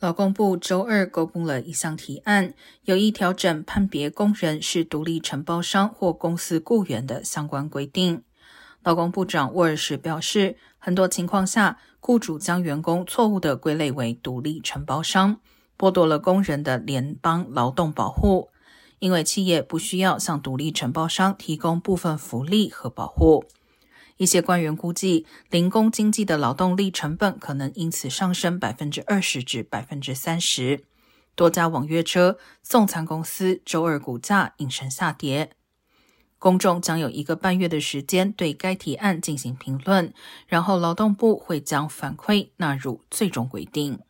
劳工部周二公布了一项提案，有意调整判别工人是独立承包商或公司雇员的相关规定。劳工部长沃尔什表示，很多情况下，雇主将员工错误地归类为独立承包商，剥夺了工人的联邦劳动保护，因为企业不需要向独立承包商提供部分福利和保护。一些官员估计，零工经济的劳动力成本可能因此上升百分之二十至百分之三十。多家网约车送餐公司周二股价应声下跌。公众将有一个半月的时间对该提案进行评论，然后劳动部会将反馈纳入最终规定。